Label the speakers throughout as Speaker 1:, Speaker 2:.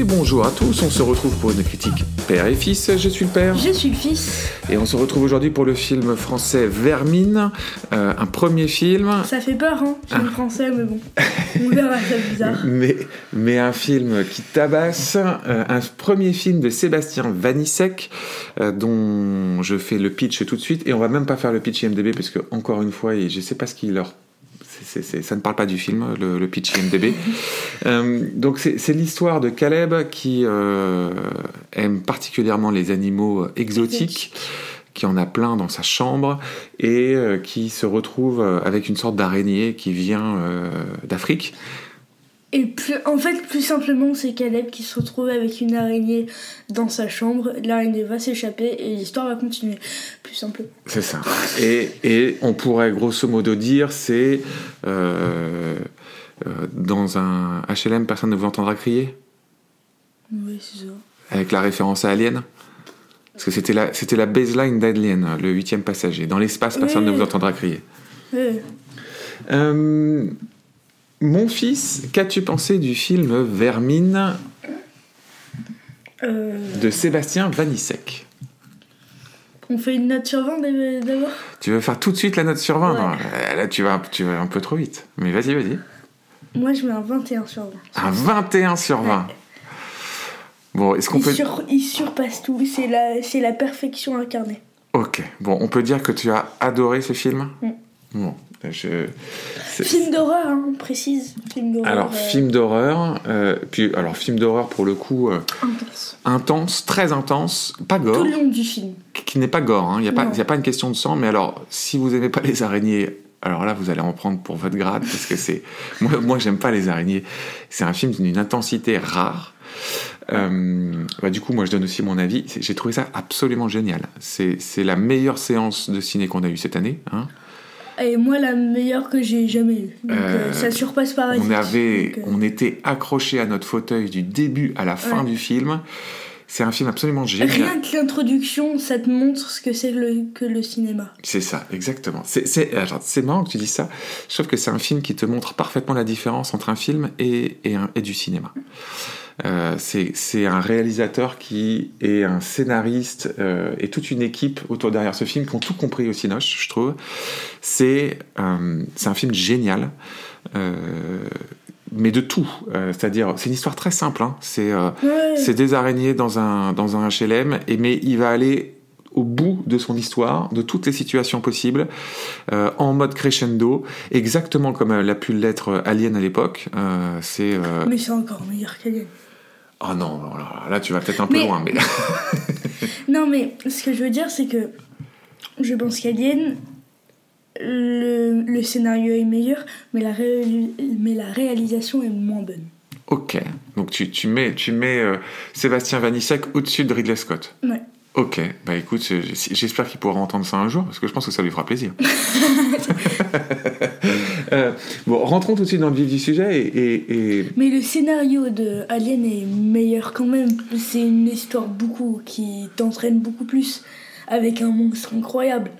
Speaker 1: Et bonjour à tous, on se retrouve pour une critique père et fils. Je suis le père.
Speaker 2: Je suis le fils.
Speaker 1: Et on se retrouve aujourd'hui pour le film français Vermine, euh, un premier film.
Speaker 2: Ça fait peur, hein, film français, mais bon. On verra, c'est bizarre.
Speaker 1: Mais, mais un film qui tabasse, euh, un premier film de Sébastien Vanissek, euh, dont je fais le pitch tout de suite. Et on va même pas faire le pitch IMDB, parce que, encore une fois, je sais pas ce qu'il leur ça ne parle pas du film, le, le pitch IMDB. Euh, donc c'est l'histoire de Caleb qui euh, aime particulièrement les animaux euh, exotiques, qui en a plein dans sa chambre et euh, qui se retrouve avec une sorte d'araignée qui vient d'Afrique.
Speaker 2: Et plus, en fait, plus simplement, c'est Caleb qui se retrouve avec une araignée dans sa chambre. L'araignée va s'échapper et l'histoire va continuer. Plus simplement.
Speaker 1: C'est ça. Et, et on pourrait grosso modo dire c'est euh, euh, dans un HLM, personne ne vous entendra crier?
Speaker 2: Oui, c'est ça.
Speaker 1: avec la référence à Alien? Parce que c'était la, c'était la baseline d'Alien, le huitième passager. Dans l'espace, personne ne
Speaker 2: Oui.
Speaker 1: vous entendra crier.
Speaker 2: Ouais.
Speaker 1: Euh, mon fils, qu'as-tu pensé du film Vermine
Speaker 2: Euh,
Speaker 1: de Sébastien Vanissek?
Speaker 2: On fait une note sur 20 d'ab- d'abord?
Speaker 1: Tu veux faire tout de suite la note sur 20
Speaker 2: Ouais.
Speaker 1: Non, Là, tu vas, tu vas un peu trop vite. Mais vas-y, vas-y.
Speaker 2: Moi, je mets un 21 sur 20.
Speaker 1: Un 21 sur 20. Bon, est-ce qu'on
Speaker 2: Il,
Speaker 1: peut...
Speaker 2: sur- il surpasse tout. C'est la, c'est la perfection incarnée.
Speaker 1: Ok, bon, on peut dire que tu as adoré ce film?
Speaker 2: Mm.
Speaker 1: Bon, je...
Speaker 2: Film d'horreur, hein, on précise. Film.
Speaker 1: Alors,
Speaker 2: euh,
Speaker 1: film d'horreur, euh, puis alors film d'horreur pour le coup euh,
Speaker 2: intense.
Speaker 1: intense, très intense, pas gore,
Speaker 2: Tout le long du film.
Speaker 1: qui n'est pas gore, il n'y a, pas- a une question de sang, mais alors si vous aimez pas les araignées, alors là vous allez en prendre pour votre grade, parce que c'est... Moi, moi j'aime pas les araignées, c'est un film d'une intensité rare. Euh, bah, du coup, moi je donne aussi mon avis, j'ai trouvé ça absolument génial. C'est c'est la meilleure séance de ciné qu'on a eue cette année. Hein.
Speaker 2: Et moi, la meilleure que j'ai jamais eue. Donc,
Speaker 1: Euh,
Speaker 2: euh, ça surpasse Parasite.
Speaker 1: On avait,
Speaker 2: Donc, euh,
Speaker 1: on était accrochés à notre fauteuil du début à la fin
Speaker 2: Ouais.
Speaker 1: du film. C'est un film absolument génial.
Speaker 2: Rien que l'introduction, ça te montre ce que c'est le, que le cinéma.
Speaker 1: C'est ça, exactement. C'est, marrant que tu dis ça. Je trouve que c'est un film qui te montre parfaitement la différence entre un film et, et, un- et du cinéma. Euh, c'est, un réalisateur qui est un scénariste euh, et toute une équipe autour derrière ce film qui ont tout compris au Cinoche, je trouve. C'est, euh, c'est un film génial. Mais de tout, c'est-à-dire c'est une histoire très simple. hein. C'est c'est des araignées dans un, dans un HLM, et, mais il va aller au bout de son histoire, de toutes les situations possibles, euh, en mode crescendo, exactement comme l'a pu l'être Alien à l'époque. Euh, c'est... euh,
Speaker 2: Mais c'est encore meilleur qu'Alien.
Speaker 1: Oh non, là, là, tu vas peut-être un peu
Speaker 2: Mais-
Speaker 1: loin, mais...
Speaker 2: Non, mais ce que je veux dire, c'est que je pense qu'Alien, le, le scénario est meilleur, mais la, mais la réalisation est moins bonne.
Speaker 1: ok, donc tu, tu mets, tu mets euh, Sébastien Vanissek au-dessus de Ridley Scott.
Speaker 2: Ouais.
Speaker 1: Ok, bah écoute, je- j'espère qu'il pourra entendre ça un jour, parce que je pense que ça lui fera plaisir. Euh, bon, rentrons tout de suite dans le vif du sujet, et-
Speaker 2: Mais le scénario de Alien est meilleur quand même. C'est une histoire beaucoup qui t'entraîne beaucoup plus avec un monstre incroyable.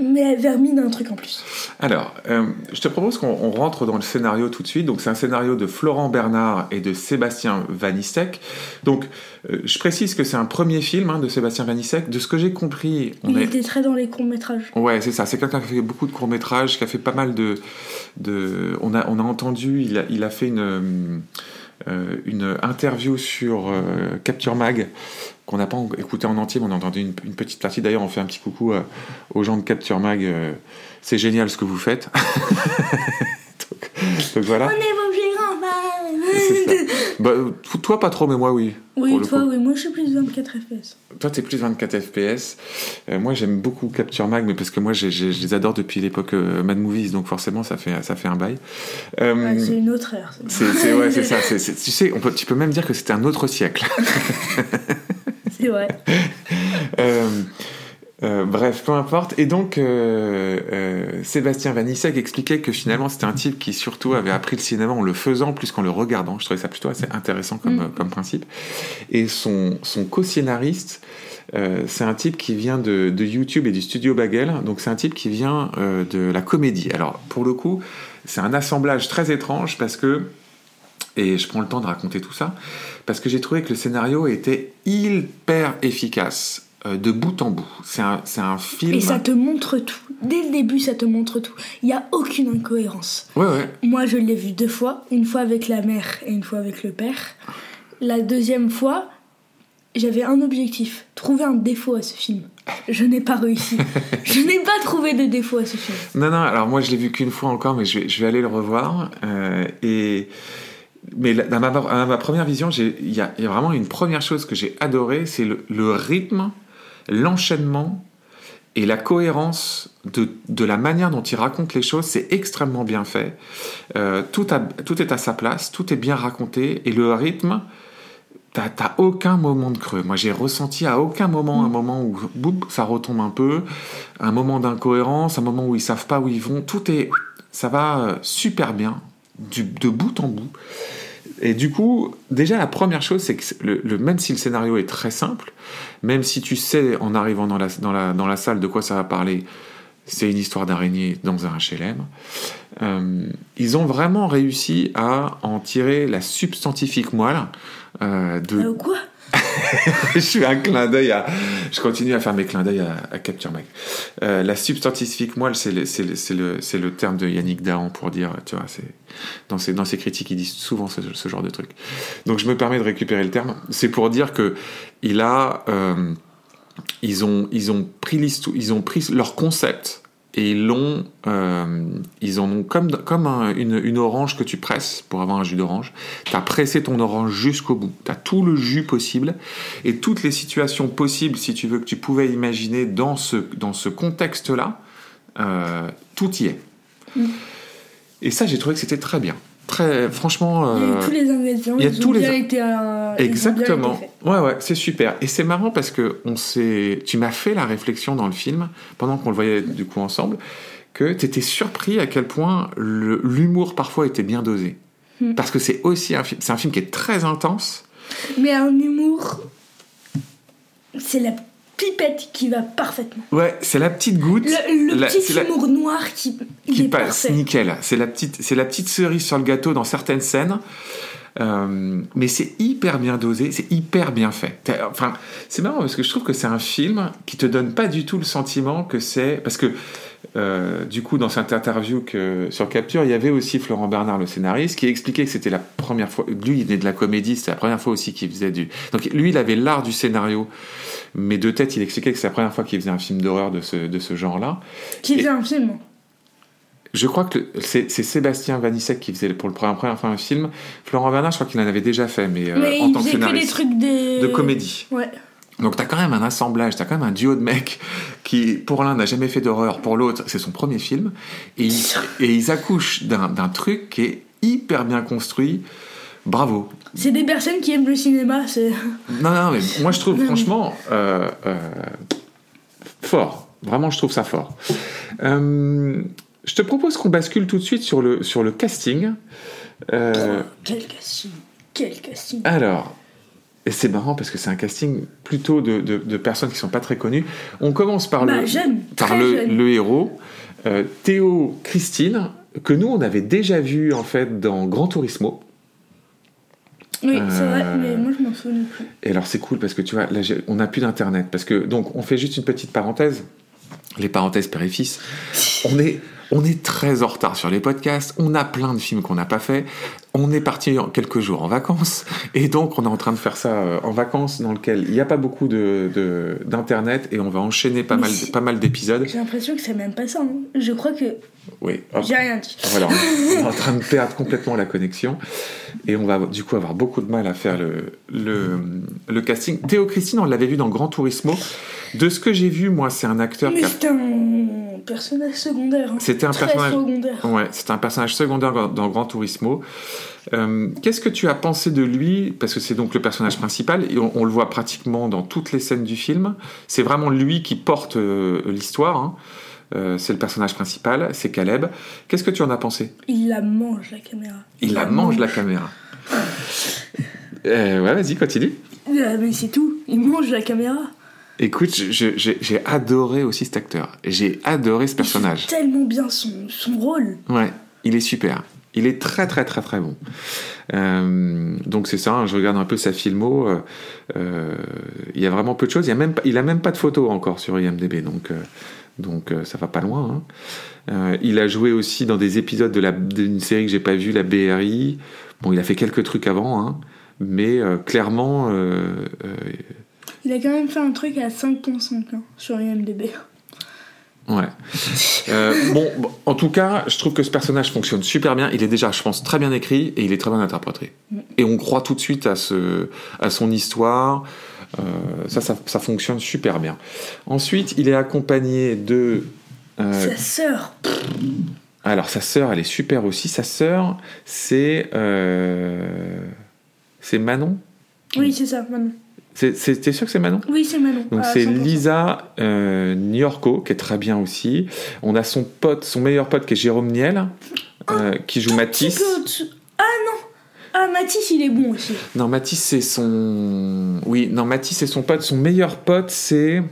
Speaker 2: Mais elle vermine un truc en plus.
Speaker 1: Alors, euh, je te propose qu'on on rentre dans le scénario tout de suite. Donc, c'est un scénario de Florent Bernard et de Sébastien Vanissek. Donc, euh, je précise que c'est un premier film hein, de Sébastien Vanissek. De ce que j'ai compris, on
Speaker 2: Il
Speaker 1: est...
Speaker 2: était très dans les courts-métrages.
Speaker 1: Ouais, c'est ça. C'est quelqu'un qui a fait beaucoup de courts métrages, qui a fait pas mal de, de... On a, on a entendu. Il a, il a fait une, euh, une interview sur euh, Capture Mag qu'on n'a pas écouté en entier, mais on a entendu une, petite partie. D'ailleurs, on fait un petit coucou euh, aux gens de Capture Mag. euh, c'est génial ce que vous faites. donc, voilà
Speaker 2: vos plus grands
Speaker 1: C'est ça. Bah, toi, pas trop, mais moi, oui.
Speaker 2: Oui, toi, oui, moi je suis plus 24 FPS.
Speaker 1: Toi, t'es plus 24 FPS. Euh, moi, j'aime beaucoup Capture Mag, mais parce que moi, j'ai- j'ai- je les adore depuis l'époque euh, Mad Movies, donc forcément, ça fait, ça fait un bail. Euh,
Speaker 2: Ouais, c'est une autre ère.
Speaker 1: c'est c'est- ouais, c'est ça. c'est- tu sais, on peut, tu peux même dire que c'était un autre siècle.
Speaker 2: C'est vrai.
Speaker 1: Euh, euh, bref, peu importe. Et donc, euh, euh, Sébastien Vanissek expliquait que finalement, c'était un type qui surtout avait appris le cinéma en le faisant plus qu'en le regardant. Je trouvais ça plutôt assez intéressant comme,
Speaker 2: Mm.
Speaker 1: comme principe. Et son, son co-scénariste, c'est un type qui vient de, de YouTube et du studio Bagel. Donc, c'est un type qui vient de la comédie. Alors, pour le coup, c'est un assemblage très étrange parce que Et je prends le temps de raconter tout ça parce que j'ai trouvé que le scénario était hyper efficace euh, de bout en bout. C'est un, un, film.
Speaker 2: Et ça te montre tout. Dès le début, ça te montre tout. Il n'y a aucune incohérence.
Speaker 1: Ouais, ouais.
Speaker 2: Moi, je l'ai vu deux fois. Une fois avec la mère et une fois avec le père. La deuxième fois, j'avais un objectif trouver un défaut à ce film. Je n'ai pas réussi. je n'ai pas trouvé de défaut à ce film.
Speaker 1: Non, non, alors moi, je l'ai vu qu'une fois encore, mais je vais, je vais aller le revoir. Euh, et mais dans ma, ma première vision, il y, a vraiment une première chose que j'ai adoré, c'est le, rythme, l'enchaînement et la cohérence de, de, la manière dont il raconte les choses. C'est extrêmement bien fait. Euh, tout, tout, est à sa place, tout est bien raconté et le rythme. T'as aucun moment de creux. Moi, j'ai ressenti à aucun moment un moment où boum, ça retombe un peu, un moment d'incohérence, un moment où ils savent pas où ils vont. Tout est, ça va euh, super bien de bout en bout. Et du coup, déjà la première chose, c'est que même si le scénario est très simple, même si tu sais en arrivant dans la salle de quoi ça va parler, c'est une histoire d'araignée dans un HLM, euh, ils ont vraiment réussi à en tirer la substantifique moelle euh, de...
Speaker 2: Euh, quoi?
Speaker 1: je suis un clin d'œil à. Je continue à faire mes clins d'œil à, Capture Mag. Euh, la substantifique moelle, c'est le, le, le, terme de Yannick Dahan pour dire, tu vois, c'est dans ses, dans ses critiques, il dit souvent ce, genre de truc. Donc je me permets de récupérer le terme. C'est pour dire que il a, euh, ils ont, ils ont pris ils ont pris leur concept et ils l'ont, euh, ils en ont comme, comme une, une, orange que tu presses pour avoir un jus d'orange. Tu as pressé ton orange jusqu'au bout. Tu as tout le jus possible et toutes les situations possibles, si tu veux, que tu pouvais imaginer dans ce, dans ce contexte-là, euh, tout y est. Mm. Et ça, j'ai trouvé que c'était très bien très franchement
Speaker 2: il y a euh, tous les ingrédients il y a tous les été
Speaker 1: exactement. ouais ouais c'est super. Et c'est marrant parce que on s'est tu m'as fait la réflexion dans le film pendant qu'on le voyait du coup ensemble que tu étais surpris à quel point l'humour parfois était bien dosé. Hmm. parce que c'est aussi un film c'est un film qui est très intense.
Speaker 2: Mais un humour c'est la pipette qui va parfaitement.
Speaker 1: Ouais, c'est la petite goutte.
Speaker 2: Le, petit humour noir qui,
Speaker 1: qui passe nickel. C'est la petite, c'est la petite cerise sur le gâteau dans certaines scènes. Euh, mais c'est hyper bien dosé, c'est hyper bien fait. Enfin, c'est marrant parce que je trouve que c'est un film qui te donne pas du tout le sentiment que c'est parce que euh, du coup, dans cette interview que, sur Capture, il y avait aussi Florent Bernard, le scénariste, qui expliquait que c'était la première fois. Lui, il est de la comédie, c'était la première fois aussi qu'il faisait du. Donc, lui, il avait l'art du scénario, mais de tête, il expliquait que c'est la première fois qu'il faisait un film d'horreur de ce, de ce genre-là.
Speaker 2: Qui faisait un film
Speaker 1: je crois que c'est Sébastien Vanissek qui faisait pour le premier, première fois un film. Florent Bernard, je crois qu'il en avait déjà fait, mais,
Speaker 2: euh,
Speaker 1: en
Speaker 2: tant que scénariste. des trucs
Speaker 1: de comédie.
Speaker 2: Ouais.
Speaker 1: Donc tu as quand même un assemblage, tu as quand même un duo de mecs qui, pour l'un, n'a jamais fait d'horreur, pour l'autre, c'est son premier film, et ils, et ils accouchent d'un truc qui est hyper bien construit. Bravo.
Speaker 2: C'est des personnes qui aiment le cinéma. c'est...
Speaker 1: Non, non, mais moi je trouve franchement euh, euh, fort. Vraiment, je trouve ça fort. Euh, je te propose qu'on bascule tout de suite sur le, sur le casting.
Speaker 2: quel casting Quel casting
Speaker 1: Alors, et c'est marrant parce que c'est un casting plutôt de, de, personnes qui sont pas très connues. On commence par
Speaker 2: le,
Speaker 1: bah, par le, le, héros, euh, Théo Christine, que nous on avait déjà vu en fait dans Grand Turismo.
Speaker 2: Oui, c'est vrai, euh, mais moi je m'en souviens plus.
Speaker 1: Et alors c'est cool parce que tu vois, là on n'a plus d'internet. Parce que, donc on fait juste une petite parenthèse. Les parenthèses père et fils. On est, on est très en retard sur les podcasts. On a plein de films qu'on n'a pas fait on est parti quelques jours en vacances et donc on est en train de faire ça euh, en vacances dans lequel il n'y a pas beaucoup de, d'internet et on va enchaîner pas mal pas mal d'épisodes.
Speaker 2: J'ai l'impression que c'est même pas ça. Hein. Je crois que
Speaker 1: oui.
Speaker 2: J'ai rien dit.
Speaker 1: Voilà, on est en train de perdre complètement la connexion et on va du coup avoir beaucoup de mal à faire le, le, le casting. Théo Christine, on l'avait vu dans Grand Turismo. De ce que j'ai vu, moi, c'est un acteur.
Speaker 2: Mais c'est un personnage secondaire. Hein.
Speaker 1: C'était un personnage. Secondaire. Ouais, c'est un personnage secondaire dans Grand Turismo. Euh, qu'est-ce que tu as pensé de lui? Parce que c'est donc le personnage principal et on, le voit pratiquement dans toutes les scènes du film. C'est vraiment lui qui porte euh, l'histoire. Hein. Euh, c'est le personnage principal, c'est Caleb. Qu'est-ce que tu en as pensé?
Speaker 2: Il la mange la caméra.
Speaker 1: Il, la, mange, la caméra. ouais, vas-y, continue.
Speaker 2: mais c'est tout. Il mange la caméra.
Speaker 1: Écoute, j'ai adoré aussi cet acteur. J'ai adoré ce personnage.
Speaker 2: Il tellement bien son, son rôle.
Speaker 1: Ouais, il est super. Il est très très très très bon. Euh, donc c'est ça, hein, je regarde un peu sa filmo. euh, euh, il y a vraiment peu de choses. Il y a même pas, il a même pas de photos encore sur IMDb, donc euh, donc euh, ça va pas loin. hein. Euh, il a joué aussi dans des épisodes de la d'une série que j'ai pas vue, la BRI. Bon, il a fait quelques trucs avant, hein, mais euh, clairement,
Speaker 2: Il a quand même fait un truc à 5.5 hein, sur IMDb.
Speaker 1: Ouais. Euh, bon, bon, en tout cas, je trouve que ce personnage fonctionne super bien. Il est déjà, je pense, très bien écrit et il est très bien interprété. Et on croit tout de suite à, ce, à son histoire. Euh, ça, ça, ça fonctionne super bien. Ensuite, il est accompagné de. euh,
Speaker 2: Sa sœur.
Speaker 1: alors, sa sœur, elle est super aussi. Sa sœur, c'est. euh, c'est Manon
Speaker 2: Oui, c'est ça, Manon.
Speaker 1: C'est- c'est- T'es sûr que c'est Manon?
Speaker 2: Oui, c'est Manon.
Speaker 1: Donc c'est
Speaker 2: 100%.
Speaker 1: Lisa euh, Niorco qui est très bien aussi. On a son pote, son meilleur pote qui est Jérôme Niel, euh, qui joue Matisse.
Speaker 2: Ah non Ah, Matisse, il est bon aussi.
Speaker 1: Non, Matisse c'est son. Oui, non, Matisse c'est son pote. Son meilleur pote c'est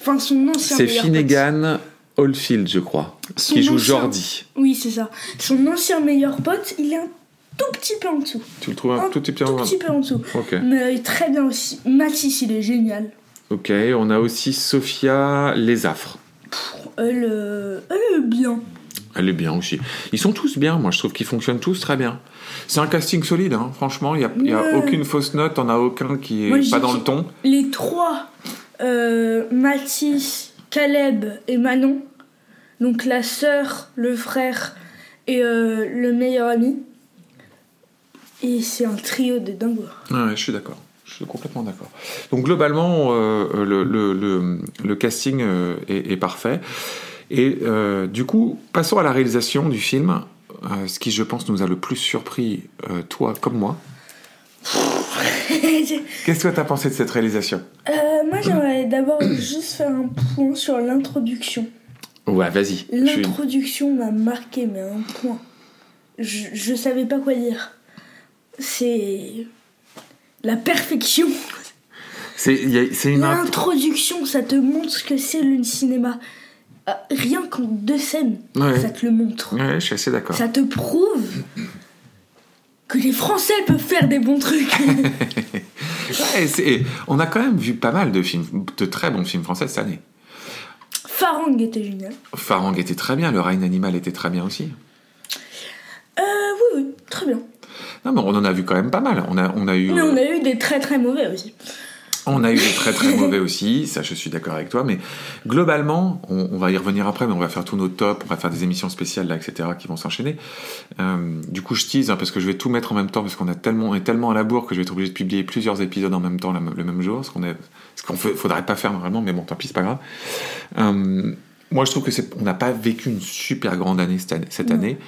Speaker 2: Enfin, son ancien
Speaker 1: c'est Finnegan Oldfield, je crois,
Speaker 2: Son
Speaker 1: qui joue
Speaker 2: ancien-
Speaker 1: Jordi.
Speaker 2: Oui, c'est ça. Son ancien meilleur pote, il est un tout petit peu en dessous.
Speaker 1: Tu le trouves un
Speaker 2: Un
Speaker 1: tout petit peu.
Speaker 2: Tout petit peu en dessous.
Speaker 1: Ok.
Speaker 2: Mais il est très bien aussi. Matisse, il est génial.
Speaker 1: Ok. On a aussi Sophia Lesaffre.
Speaker 2: Elle, euh, elle est bien.
Speaker 1: Elle est bien aussi. Ils sont tous bien, moi je trouve qu'ils fonctionnent tous très bien. C'est un casting solide, hein. franchement, il n'y a,
Speaker 2: Ouais.
Speaker 1: aucune fausse note, on a aucun qui est
Speaker 2: Moi,
Speaker 1: pas dans le ton.
Speaker 2: Les trois, euh, Mathis, Caleb et Manon, donc la sœur, le frère et euh, le meilleur ami. Et c'est un trio de dingo.
Speaker 1: Ouais, je suis d'accord. Je suis complètement d'accord. Donc globalement, euh, le, le- le- le casting euh, est, est parfait. Et euh, du coup, passons à la réalisation du film. Euh, ce qui, je pense, nous a le plus surpris, euh, toi comme moi. Qu'est-ce que tu as pensé de cette réalisation?
Speaker 2: Moi, j'aimerais d'abord juste faire un point sur l'introduction.
Speaker 1: Ouais, vas-y.
Speaker 2: L'introduction m'a marqué, mais un point. Je, je savais pas quoi dire. C'est la perfection.
Speaker 1: C'est une intro-
Speaker 2: L'introduction, ça te montre ce que c'est le cinéma. Ah, Rien qu'en deux scènes,
Speaker 1: Ouais.
Speaker 2: ça te le montre.
Speaker 1: Ouais, je suis assez d'accord.
Speaker 2: Ça te prouve que les Français peuvent faire des bons trucs.
Speaker 1: Ouais, on a quand même vu pas mal de films, de très bons films français cette année.
Speaker 2: Farang était génial.
Speaker 1: Farang était très bien, Le Règne animal était très bien aussi.
Speaker 2: Euh, oui, oui, très bien.
Speaker 1: Non, mais on en a vu quand même pas mal. On a, on a eu.
Speaker 2: Mais on a eu des très très mauvais aussi.
Speaker 1: On a eu des très très mauvais aussi, ça je suis d'accord avec toi, mais globalement, on, on va y revenir après, mais on va faire tous nos tops, on va faire des émissions spéciales là, etc., qui vont s'enchaîner. Euh, du coup, je tease, hein, parce que je vais tout mettre en même temps, parce qu'on a tellement, on est tellement à la bourre que je vais être obligé de publier plusieurs épisodes en même temps la- le même jour, ce qu'on est, ce qu'on faudrait pas faire normalement, mais bon, tant pis, c'est pas grave. Euh, moi, je trouve que c'est, on n'a pas vécu une super grande année cette année. Cette
Speaker 2: Non.
Speaker 1: année.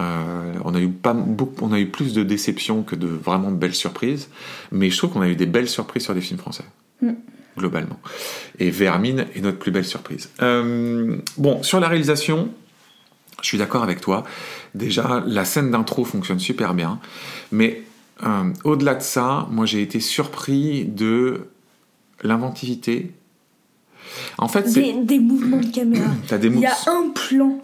Speaker 1: Euh, on a eu pas beaucoup, on a eu plus de déceptions que de vraiment belles surprises, mais je trouve qu'on a eu des belles surprises sur des films français
Speaker 2: Mm.
Speaker 1: globalement. Et Vermine est notre plus belle surprise. Euh, bon, sur la réalisation, je suis d'accord avec toi. Déjà, la scène d'intro fonctionne super bien, mais euh, au-delà de ça, moi j'ai été surpris de l'inventivité. En fait,
Speaker 2: Des, des mouvements de caméra.
Speaker 1: des
Speaker 2: Il y a un plan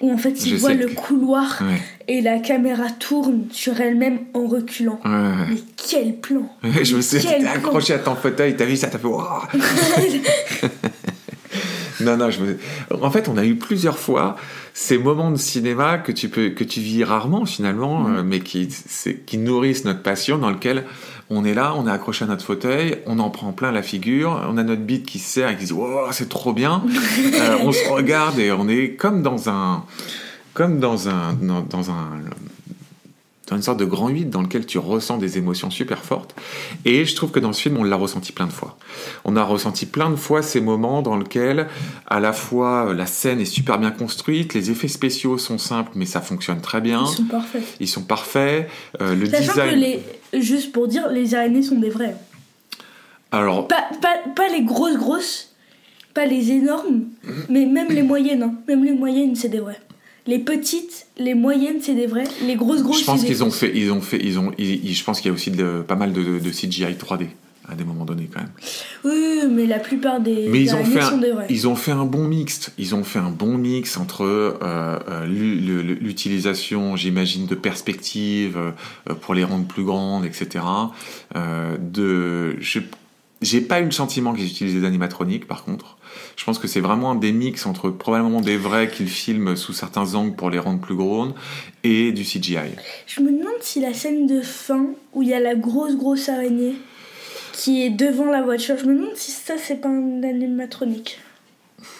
Speaker 2: où en fait il voit le couloir
Speaker 1: Ouais,
Speaker 2: et la caméra tourne sur elle-même en reculant.
Speaker 1: ouais.
Speaker 2: Mais quel plan
Speaker 1: Je me suis
Speaker 2: Quel
Speaker 1: t'es
Speaker 2: plan.
Speaker 1: accroché à ton fauteuil, t'as vu ça, t'as fait Non, non, je me... En fait, on a eu plusieurs fois ces moments de cinéma que tu, peux, que tu vis rarement finalement,
Speaker 2: Mm.
Speaker 1: euh, mais qui, qui nourrissent notre passion, dans lequel on est là, on est accroché à notre fauteuil, on en prend plein la figure, on a notre bite qui se serre et qui se dit Wow, c'est trop bien. Euh, on se regarde et on est comme dans un. Comme dans un. Dans, dans un dans une sorte de grand 8 dans lequel tu ressens des émotions super fortes. Et je trouve que dans ce film, on l'a ressenti plein de fois. On a ressenti plein de fois ces moments dans lesquels, à la fois, euh, la scène est super bien construite, les effets spéciaux sont simples, mais ça fonctionne très bien.
Speaker 2: Ils sont parfaits.
Speaker 1: Ils sont parfaits. euh, le
Speaker 2: Sachant
Speaker 1: design.
Speaker 2: que les. Juste pour dire, les araignées sont des vraies.
Speaker 1: Alors,
Speaker 2: Pas, pas, pas les grosses grosses, pas les énormes, mais même les moyennes. hein. Même les moyennes, c'est des vraies. Les petites, les moyennes, c'est des vraies. Les grosses grosses,
Speaker 1: je pense
Speaker 2: c'est des
Speaker 1: qu'ils ont fait, ils ont fait, ils ont, ils- ils- je pense qu'il y a aussi de- pas mal de, de CGI 3D à des moments donnés quand même.
Speaker 2: Oui, mais la plupart des
Speaker 1: Mais ils ont, fait
Speaker 2: sont
Speaker 1: un,
Speaker 2: des vrais.
Speaker 1: ils ont fait un bon mixte. Ils ont fait un bon mix entre euh, euh, l'utilisation, j'imagine, de perspectives euh, pour les rendre plus grandes, etc. Euh, de, je- j'ai pas eu le sentiment qu'ils utilisaient des animatroniques, par contre. Je pense que c'est vraiment un des mix entre probablement des vrais qu'ils filment sous certains angles pour les rendre plus grandes et du CGI.
Speaker 2: Je me demande si la scène de fin où il y a la grosse grosse araignée qui est devant la voiture, je me demande si ça c'est pas un animatronique.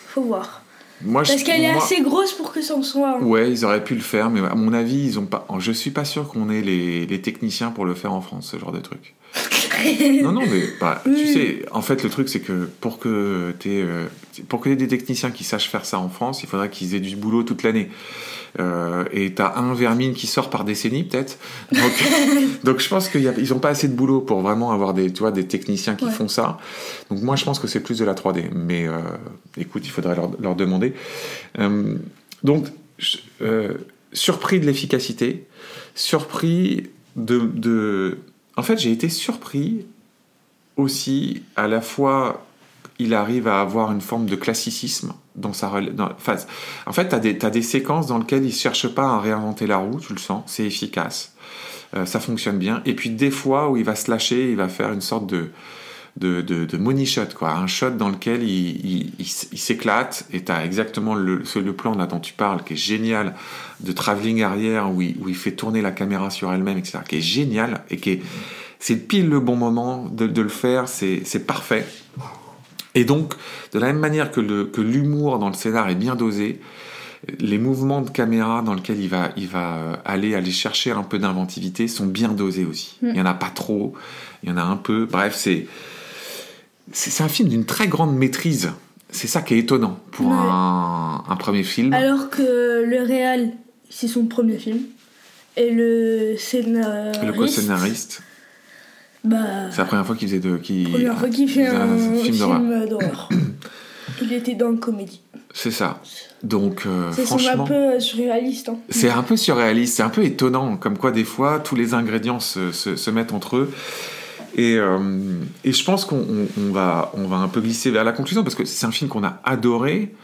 Speaker 2: Faut voir.
Speaker 1: Moi,
Speaker 2: Parce qu'elle est
Speaker 1: moi-
Speaker 2: assez grosse pour que ça en soit.
Speaker 1: Ouais, ils auraient pu le faire, mais à mon avis, ils ont pas. Je suis pas sûr qu'on ait les, les techniciens pour le faire en France, ce genre de truc. Non, non, mais bah, tu sais, en fait, le truc, c'est que pour que euh, pour que t'aies des techniciens qui sachent faire ça en France, il faudrait qu'ils aient du boulot toute l'année. Euh, et t'as un vermine qui sort par décennie, peut-être. Donc, donc je pense qu'ils ont pas assez de boulot pour vraiment avoir des, tu vois, des techniciens qui
Speaker 2: Ouais.
Speaker 1: font ça. Donc moi, je pense que c'est plus de la 3D. Mais euh, écoute, il faudrait leur, leur demander. Euh, donc, euh, surpris de l'efficacité, surpris de, de... En fait, j'ai été surpris aussi à la fois il arrive à avoir une forme de classicisme dans sa dans, enfin, en fait tu as des, séquences dans lesquelles il cherche pas à réinventer la roue tu le sens c'est efficace. Euh, ça fonctionne bien. Et puis des fois où il va se lâcher il va faire une sorte de de, de, de money shot quoi un shot dans lequel il, il, il s- il s'éclate et tu as exactement le, le plan là dont tu parles qui est génial de travelling arrière où il, où il fait tourner la caméra sur elle-même etc qui est génial et qui est c'est pile le bon moment de, de le faire, c'est parfait. Et donc, de la même manière que le- que l'humour dans le scénar est bien dosé, les mouvements de caméra dans lesquels il va, il va euh, aller, aller chercher un peu d'inventivité sont bien dosés aussi.
Speaker 2: Mm.
Speaker 1: Il n'y en a pas trop, il y en a un peu. Bref, c'est c'est c'est un film d'une très grande maîtrise. C'est ça qui est étonnant pour
Speaker 2: Ouais.
Speaker 1: un, un premier film.
Speaker 2: Alors que le réal, c'est son premier film. Et le scénariste.
Speaker 1: le co-scénariste,
Speaker 2: Bah.
Speaker 1: c'est la première fois qu'il faisait de.
Speaker 2: Première fois qu'il fait un,
Speaker 1: film d'horreur.
Speaker 2: Il était dans le comédie.
Speaker 1: C'est ça. Donc, euh,
Speaker 2: Ça semble
Speaker 1: franchement.
Speaker 2: un peu euh, surréaliste. Hein.
Speaker 1: C'est un peu surréaliste, c'est un peu étonnant, comme quoi des fois tous les ingrédients se, se- se mettent entre eux. Et, euh, et je pense qu'on on- on va, on va un peu glisser vers la conclusion, parce que c'est un film qu'on a adoré,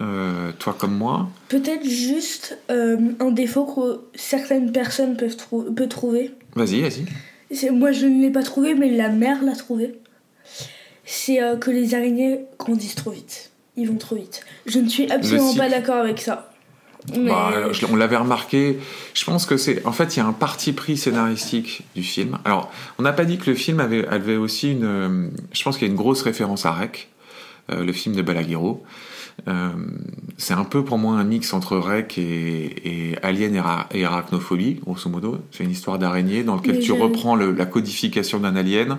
Speaker 1: euh, toi comme moi.
Speaker 2: Peut-être juste euh, un défaut que certaines personnes peuvent, trou- peut trouver.
Speaker 1: Vas-y, vas-y.
Speaker 2: Moi, je ne l'ai pas trouvé, mais la mère l'a trouvé. C'est que les araignées grandissent trop vite. Ils vont trop vite. Je ne suis absolument pas d'accord avec ça. Mais
Speaker 1: Bah, on l'avait remarqué. Je pense que c'est. En fait, il y a un parti pris scénaristique du film. Alors, on n'a pas dit que le film avait, avait aussi une. euh, Je pense qu'il y a une grosse référence à Rec, euh, le film de Balaguerro. Euh, c'est un peu pour moi un mix entre Rec et, et Alien et, Ra- et Arachnophobie, grosso modo. C'est une histoire d'araignée dans laquelle
Speaker 2: Mais
Speaker 1: tu reprends le- la codification d'un alien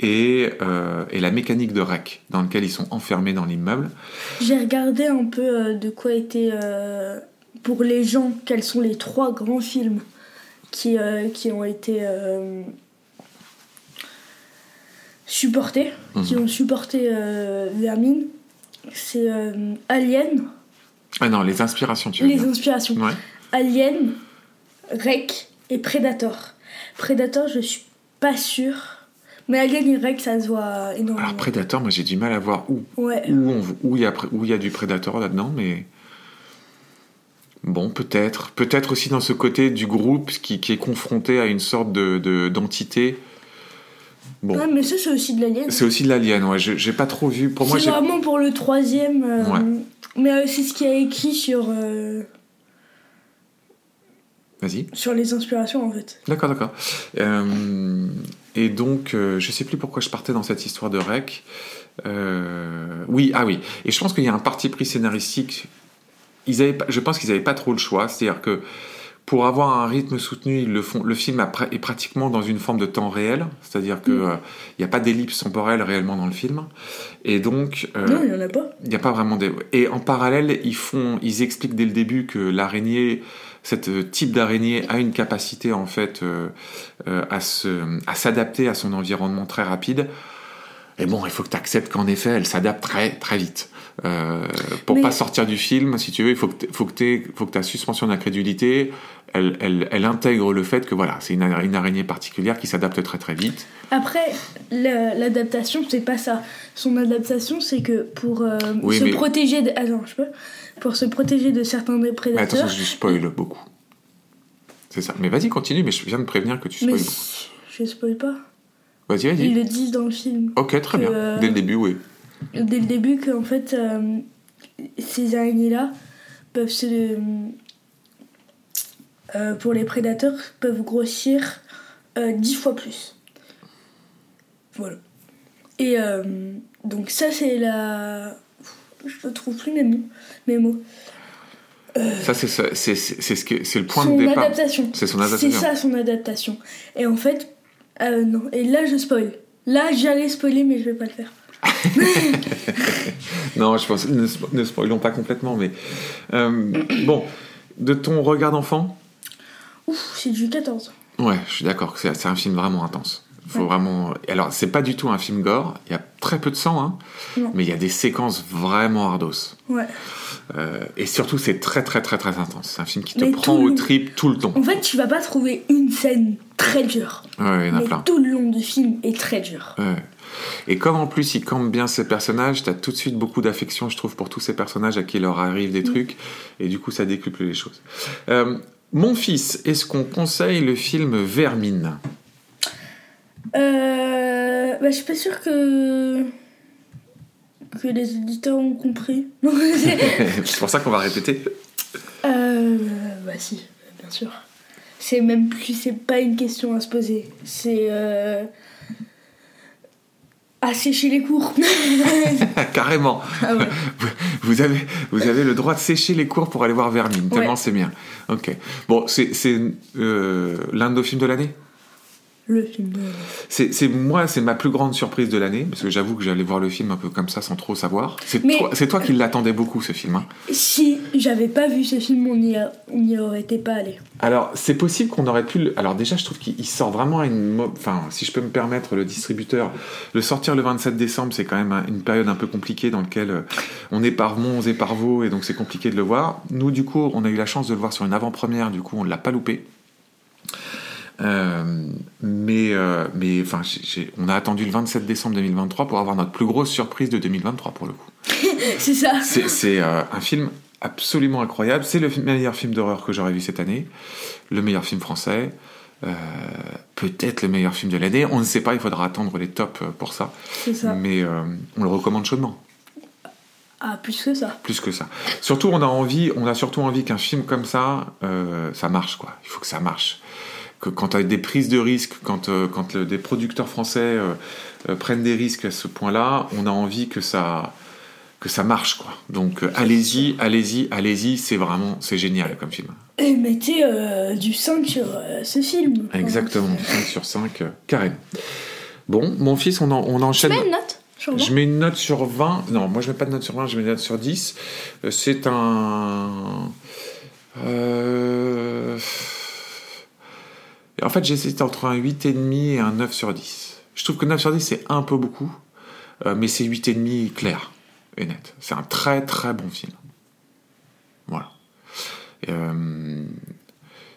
Speaker 1: et, euh, et la mécanique de Rec, dans lequel ils sont enfermés dans l'immeuble.
Speaker 2: j'ai regardé un peu euh, de quoi étaient, euh, pour les gens, quels sont les trois grands films qui, euh, qui ont été euh, supportés, qui
Speaker 1: Mhm.
Speaker 2: ont supporté euh, Vermine. C'est Alien,
Speaker 1: Ah non, les inspirations, tu veux
Speaker 2: les
Speaker 1: dire.
Speaker 2: inspirations.
Speaker 1: Ouais.
Speaker 2: Alien, Rec et Predator. Predator, je suis pas sûre. Mais Alien et Rec, ça se voit énormément.
Speaker 1: Alors Predator, moi j'ai du mal à voir où
Speaker 2: ouais.
Speaker 1: où on- où il y a où y a du Predator là-dedans, mais bon peut-être peut-être aussi dans ce côté du groupe qui, qui est confronté à une sorte de de- d'entité. Bon,
Speaker 2: Ouais, mais ça, c'est aussi de l'Alien.
Speaker 1: c'est aussi de l'alien. Ouais, j'ai pas trop vu. Pour moi,
Speaker 2: C'est vraiment pour le troisième. euh,
Speaker 1: Ouais.
Speaker 2: Mais euh, c'est ce qui a écrit sur, euh,
Speaker 1: vas-y.
Speaker 2: sur les inspirations en fait.
Speaker 1: D'accord, d'accord. Et donc, je sais plus pourquoi je partais dans cette histoire de rec. Oui, ah oui. Et je pense qu'il y a un parti pris scénaristique. Ils avaient, je pense qu'ils n'avaient pas trop le choix. C'est-à-dire que pour avoir un rythme soutenu, ils le font. Le film est pratiquement dans une forme de temps réel, c'est-à-dire que
Speaker 2: Mm.
Speaker 1: euh, il n'y a pas d'ellipse temporelle réellement dans le film. Et donc, euh,
Speaker 2: Non, il y en a pas.
Speaker 1: il n'y a pas vraiment des. Et en parallèle, ils font, ils expliquent dès le début que l'araignée, cet euh, type d'araignée, a une capacité en fait euh, à se, à s'adapter à son environnement très rapide. Et bon, il faut que tu acceptes qu'en effet, elle s'adapte très très vite. Euh, pour
Speaker 2: Mais-
Speaker 1: pas sortir du film, si tu veux, il faut que t'- faut que t'aies- faut que ta suspension d'incrédulité, elle, elle, elle intègre le fait que voilà, c'est une, ara- une araignée particulière qui s'adapte très très vite.
Speaker 2: Après, la- l'adaptation, c'est pas ça. Son adaptation, c'est que pour euh,
Speaker 1: Oui,
Speaker 2: se
Speaker 1: mais-
Speaker 2: protéger de... Attends, je peux? Pour se protéger de certains
Speaker 1: Mais
Speaker 2: prédateurs...
Speaker 1: attention, je spoil beaucoup. C'est ça. Mais vas-y, continue, mais je viens de prévenir que tu
Speaker 2: mais
Speaker 1: spoil.
Speaker 2: je spoil pas.
Speaker 1: Vas-y,
Speaker 2: Ils
Speaker 1: vas-y.
Speaker 2: le disent dans le film.
Speaker 1: Ok, très bien.
Speaker 2: euh,
Speaker 1: Dès le début, oui.
Speaker 2: Dès le début, qu'en fait, euh, ces araignées-là peuvent se... euh, pour les prédateurs, peuvent grossir euh, 10 fois plus. Voilà. Et euh, donc ça, c'est la... Je ne trouve plus mes mots. Mes mots.
Speaker 1: Ça, c'est c'est c'est- c'est ce que c'est le point
Speaker 2: son
Speaker 1: de départ.
Speaker 2: adaptation.
Speaker 1: C'est son
Speaker 2: C'est
Speaker 1: adaptation.
Speaker 2: ça son adaptation. Et en fait, non. Et là, je spoil. Là, j'allais spoiler, mais je vais pas le faire.
Speaker 1: Non, je pense ne, ne spoilons pas complètement, mais euh, bon, de ton regard d'enfant,
Speaker 2: Ouf, c'est du 14.
Speaker 1: ouais, je suis d'accord c'est c'est un film vraiment intense. Faut
Speaker 2: Ouais.
Speaker 1: vraiment. Alors, c'est pas du tout un film gore. Il y a très peu de sang, hein,
Speaker 2: Non.
Speaker 1: mais il y a des séquences vraiment hardos.
Speaker 2: Ouais.
Speaker 1: Euh, et surtout, c'est très très très très intense. C'est un film qui te
Speaker 2: Mais
Speaker 1: prend au trip tout le temps.
Speaker 2: En fait, tu vas pas trouver une scène très dure.
Speaker 1: Ouais, il y en a
Speaker 2: mais
Speaker 1: plein.
Speaker 2: tout le long du film est très dur.
Speaker 1: Ouais. Et comme en plus il campe bien ses personnages, t'as tout de suite beaucoup d'affection, je trouve, pour tous ces personnages à qui il leur arrive des trucs, et du coup ça décuple les choses. Euh, mon fils, est-ce qu'on conseille le film Vermine?
Speaker 2: Euh, bah, je suis pas sûre que que les éditeurs ont compris. C'est
Speaker 1: pour ça qu'on va répéter.
Speaker 2: euh, bah si, bien sûr. C'est même plus, c'est pas une question à se poser. C'est euh, assécher les cours.
Speaker 1: Carrément.
Speaker 2: ah ouais.
Speaker 1: Vous avez, vous avez le droit de sécher les cours pour aller voir Vermine, tellement
Speaker 2: Ouais.
Speaker 1: c'est bien. Ok. Bon, c'est c'est, euh, l'un de nos films de l'année?
Speaker 2: Le film de...
Speaker 1: C'est c'est- moi, c'est ma plus grande surprise de l'année, parce que j'avoue que j'allais voir le film un peu comme ça, sans trop savoir. C'est toi, qui l'attendais beaucoup, ce film. hein.
Speaker 2: Si j'avais pas vu ce film, on y, a- on y aurait été pas allé.
Speaker 1: Alors, c'est possible qu'on aurait pu. le- Alors, déjà, je trouve qu'il il sort vraiment à une. mo- Enfin, si je peux me permettre, le distributeur, le sortir le 27 décembre, c'est quand même un- une période un peu compliquée dans laquelle euh, on est par Mons et par Vaux, et donc c'est compliqué de le voir. Nous, du coup, on a eu la chance de le voir sur une avant-première, du coup, on ne l'a pas loupé. Euh, mais, euh, mais enfin, on a attendu le 27 décembre 2023 pour avoir notre plus grosse surprise de 2023 pour le coup.
Speaker 2: C'est ça.
Speaker 1: C'est euh, un film absolument incroyable. C'est le meilleur film d'horreur que j'aurais vu cette année. Le meilleur film français. Peut-être le meilleur film de l'année. On ne sait pas, il faudra attendre les tops pour ça.
Speaker 2: C'est ça.
Speaker 1: Mais on le recommande chaudement.
Speaker 2: Ah, plus que ça.
Speaker 1: Plus que ça. Surtout, on a envie, on a surtout envie qu'un film comme ça, ça marche, quoi. Il faut que ça marche. Que quand tu as des prises de risques, quand, euh, quand le- des producteurs français euh, euh, prennent des risques à ce point-là, on a envie que ça, que ça marche, quoi. Donc, euh, allez-y, allez-y, allez-y, c'est vraiment, c'est génial comme film.
Speaker 2: Et mettez euh, du 5 sur euh, ce film.
Speaker 1: Exactement, 5 sur 5, euh, carrément. Bon, mon fils, on, en- on enchaîne.
Speaker 2: Tu mets une note sur
Speaker 1: Je
Speaker 2: vingt
Speaker 1: mets une note sur 20. Non, moi je mets pas de note sur 20, je mets une note sur 10. Euh, C'est un. Euh... En fait, j'hésite entre un 8,5 et un 9 sur 10. Je trouve que 9 sur 10 c'est un peu beaucoup, euh, mais c'est 8,5 clair et net. C'est un très très bon film. Voilà. Euh,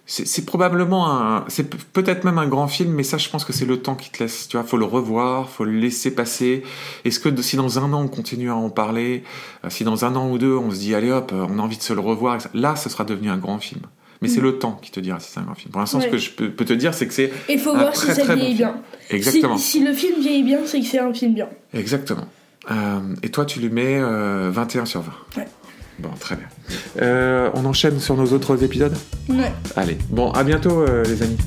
Speaker 1: c'est probablement un. C'est pe- peut-être même un grand film, mais ça, je pense que c'est le temps qui te laisse. Tu vois, faut le revoir, faut le laisser passer. Est-ce que si dans un an on continue à en parler, euh, si dans un an ou deux on se dit allez hop, on a envie de se le revoir, là, ce sera devenu un grand film. Mais c'est le temps qui te dira si c'est un grand film. Pour l'instant, ce que je peux, peux te dire, c'est que c'est
Speaker 2: Et faut
Speaker 1: un
Speaker 2: voir
Speaker 1: très,
Speaker 2: si ça
Speaker 1: bon
Speaker 2: vieillit
Speaker 1: film.
Speaker 2: bien.
Speaker 1: exactement,
Speaker 2: Si, si le film vieillit bien, c'est que c'est un film bien.
Speaker 1: exactement. Euh, et toi, tu lui mets euh, 21 sur 20.
Speaker 2: Ouais.
Speaker 1: Bon, très bien. Euh, on enchaîne sur nos autres épisodes?
Speaker 2: Ouais.
Speaker 1: Allez, bon, à bientôt, euh, les amis.